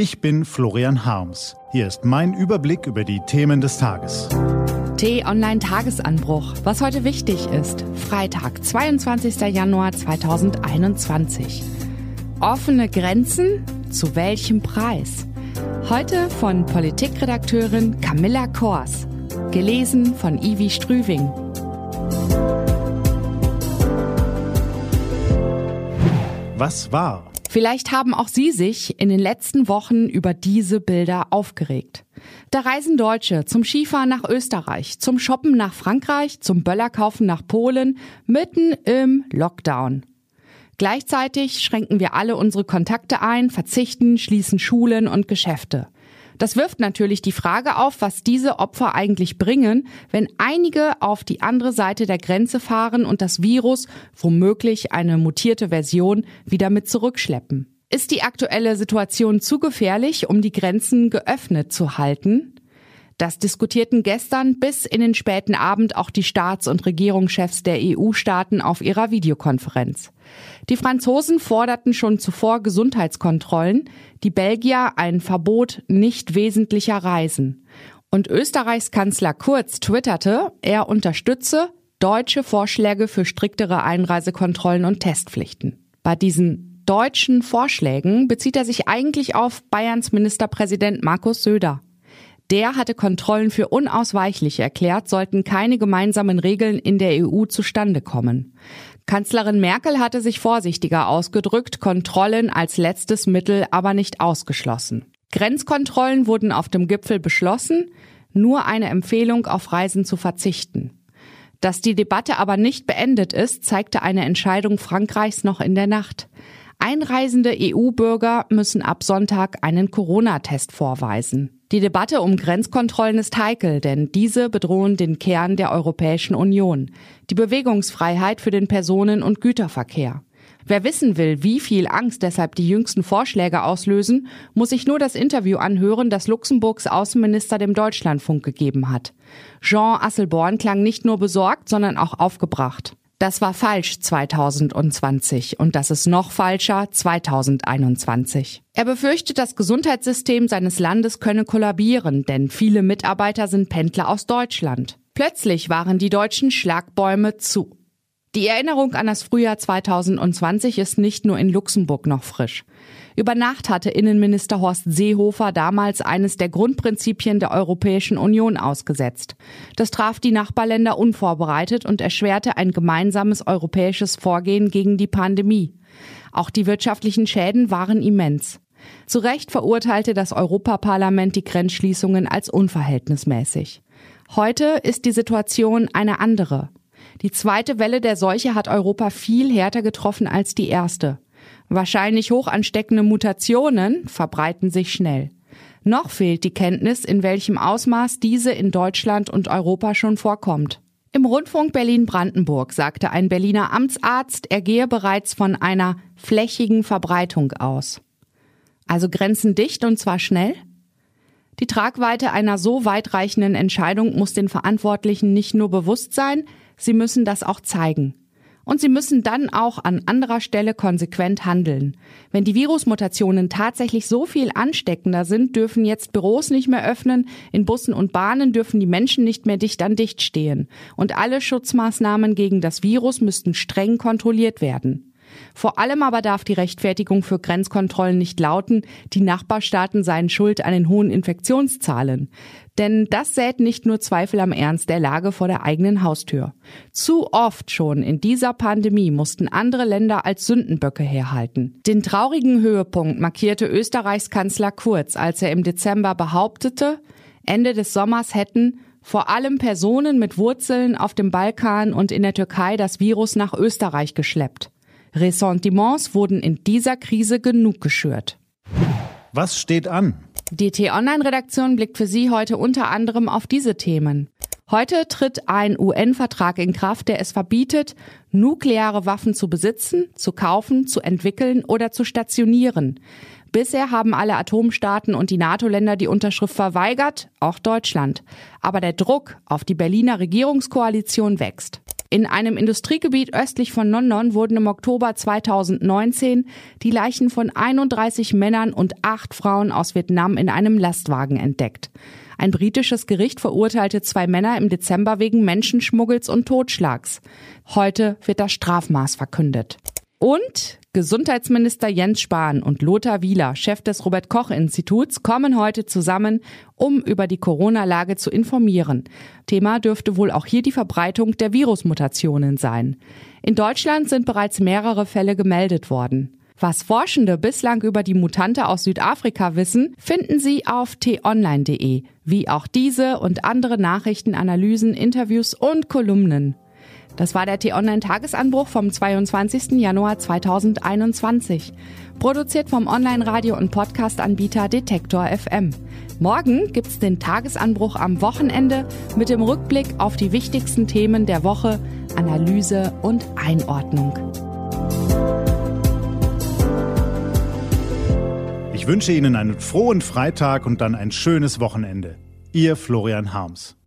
Ich bin Florian Harms. Hier ist mein Überblick über die Themen des Tages. T-Online Tagesanbruch. Was heute wichtig ist. Freitag, 22. Januar 2021. Offene Grenzen? Zu welchem Preis? Heute von Politikredakteurin Camilla Kors. Gelesen von Ivi Strüving. Was war? Vielleicht haben auch Sie sich in den letzten Wochen über diese Bilder aufgeregt. Da reisen Deutsche zum Skifahren nach Österreich, zum Shoppen nach Frankreich, zum Böllerkaufen nach Polen, mitten im Lockdown. Gleichzeitig schränken wir alle unsere Kontakte ein, verzichten, schließen Schulen und Geschäfte. Das wirft natürlich die Frage auf, was diese Opfer eigentlich bringen, wenn einige auf die andere Seite der Grenze fahren und das Virus, womöglich eine mutierte Version, wieder mit zurückschleppen. Ist die aktuelle Situation zu gefährlich, um die Grenzen geöffnet zu halten? Das diskutierten gestern bis in den späten Abend auch die Staats- und Regierungschefs der EU-Staaten auf ihrer Videokonferenz. Die Franzosen forderten schon zuvor Gesundheitskontrollen, die Belgier ein Verbot nicht wesentlicher Reisen. Und Österreichs Kanzler Kurz twitterte, er unterstütze deutsche Vorschläge für striktere Einreisekontrollen und Testpflichten. Bei diesen deutschen Vorschlägen bezieht er sich eigentlich auf Bayerns Ministerpräsident Markus Söder. Der hatte Kontrollen für unausweichlich erklärt, sollten keine gemeinsamen Regeln in der EU zustande kommen. Kanzlerin Merkel hatte sich vorsichtiger ausgedrückt, Kontrollen als letztes Mittel aber nicht ausgeschlossen. Grenzkontrollen wurden auf dem Gipfel beschlossen, nur eine Empfehlung auf Reisen zu verzichten. Dass die Debatte aber nicht beendet ist, zeigte eine Entscheidung Frankreichs noch in der Nacht. Einreisende EU-Bürger müssen ab Sonntag einen Corona-Test vorweisen. Die Debatte um Grenzkontrollen ist heikel, denn diese bedrohen den Kern der Europäischen Union, die Bewegungsfreiheit für den Personen- und Güterverkehr. Wer wissen will, wie viel Angst deshalb die jüngsten Vorschläge auslösen, muss sich nur das Interview anhören, das Luxemburgs Außenminister dem Deutschlandfunk gegeben hat. Jean Asselborn klang nicht nur besorgt, sondern auch aufgebracht. Das war falsch 2020 und das ist noch falscher 2021. Er befürchtet, das Gesundheitssystem seines Landes könne kollabieren, denn viele Mitarbeiter sind Pendler aus Deutschland. Plötzlich waren die deutschen Schlagbäume zu. Die Erinnerung an das Frühjahr 2020 ist nicht nur in Luxemburg noch frisch. Über Nacht hatte Innenminister Horst Seehofer damals eines der Grundprinzipien der Europäischen Union ausgesetzt. Das traf die Nachbarländer unvorbereitet und erschwerte ein gemeinsames europäisches Vorgehen gegen die Pandemie. Auch die wirtschaftlichen Schäden waren immens. Zu Recht verurteilte das Europaparlament die Grenzschließungen als unverhältnismäßig. Heute ist die Situation eine andere. Die zweite Welle der Seuche hat Europa viel härter getroffen als die erste. Wahrscheinlich hoch ansteckende Mutationen verbreiten sich schnell. Noch fehlt die Kenntnis, in welchem Ausmaß diese in Deutschland und Europa schon vorkommt. Im Rundfunk Berlin-Brandenburg sagte ein Berliner Amtsarzt, er gehe bereits von einer flächigen Verbreitung aus. Also Grenzen dicht und zwar schnell? Die Tragweite einer so weitreichenden Entscheidung muss den Verantwortlichen nicht nur bewusst sein, sie müssen das auch zeigen. Und sie müssen dann auch an anderer Stelle konsequent handeln. Wenn die Virusmutationen tatsächlich so viel ansteckender sind, dürfen jetzt Büros nicht mehr öffnen, in Bussen und Bahnen dürfen die Menschen nicht mehr dicht an dicht stehen. Und alle Schutzmaßnahmen gegen das Virus müssten streng kontrolliert werden. Vor allem aber darf die Rechtfertigung für Grenzkontrollen nicht lauten, die Nachbarstaaten seien schuld an den hohen Infektionszahlen. Denn das sät nicht nur Zweifel am Ernst der Lage vor der eigenen Haustür. Zu oft schon in dieser Pandemie mussten andere Länder als Sündenböcke herhalten. Den traurigen Höhepunkt markierte Österreichs Kanzler Kurz, als er im Dezember behauptete, Ende des Sommers hätten vor allem Personen mit Wurzeln auf dem Balkan und in der Türkei das Virus nach Österreich geschleppt. Ressentiments wurden in dieser Krise genug geschürt. Was steht an? Die T-Online-Redaktion blickt für Sie heute unter anderem auf diese Themen. Heute tritt ein UN-Vertrag in Kraft, der es verbietet, nukleare Waffen zu besitzen, zu kaufen, zu entwickeln oder zu stationieren. Bisher haben alle Atomstaaten und die NATO-Länder die Unterschrift verweigert, auch Deutschland. Aber der Druck auf die Berliner Regierungskoalition wächst. In einem Industriegebiet östlich von London wurden im Oktober 2019 die Leichen von 31 Männern und acht Frauen aus Vietnam in einem Lastwagen entdeckt. Ein britisches Gericht verurteilte zwei Männer im Dezember wegen Menschenschmuggels und Totschlags. Heute wird das Strafmaß verkündet. Und Gesundheitsminister Jens Spahn und Lothar Wieler, Chef des Robert Koch Instituts, kommen heute zusammen, um über die Corona-Lage zu informieren. Thema dürfte wohl auch hier die Verbreitung der Virusmutationen sein. In Deutschland sind bereits mehrere Fälle gemeldet worden. Was Forschende bislang über die Mutante aus Südafrika wissen, finden Sie auf t-online.de, wie auch diese und andere Nachrichten, Analysen, Interviews und Kolumnen. Das war der T-Online-Tagesanbruch vom 22. Januar 2021. Produziert vom Online-Radio- und Podcast-Anbieter Detektor FM. Morgen gibt's den Tagesanbruch am Wochenende mit dem Rückblick auf die wichtigsten Themen der Woche, Analyse und Einordnung. Ich wünsche Ihnen einen frohen Freitag und dann ein schönes Wochenende. Ihr Florian Harms.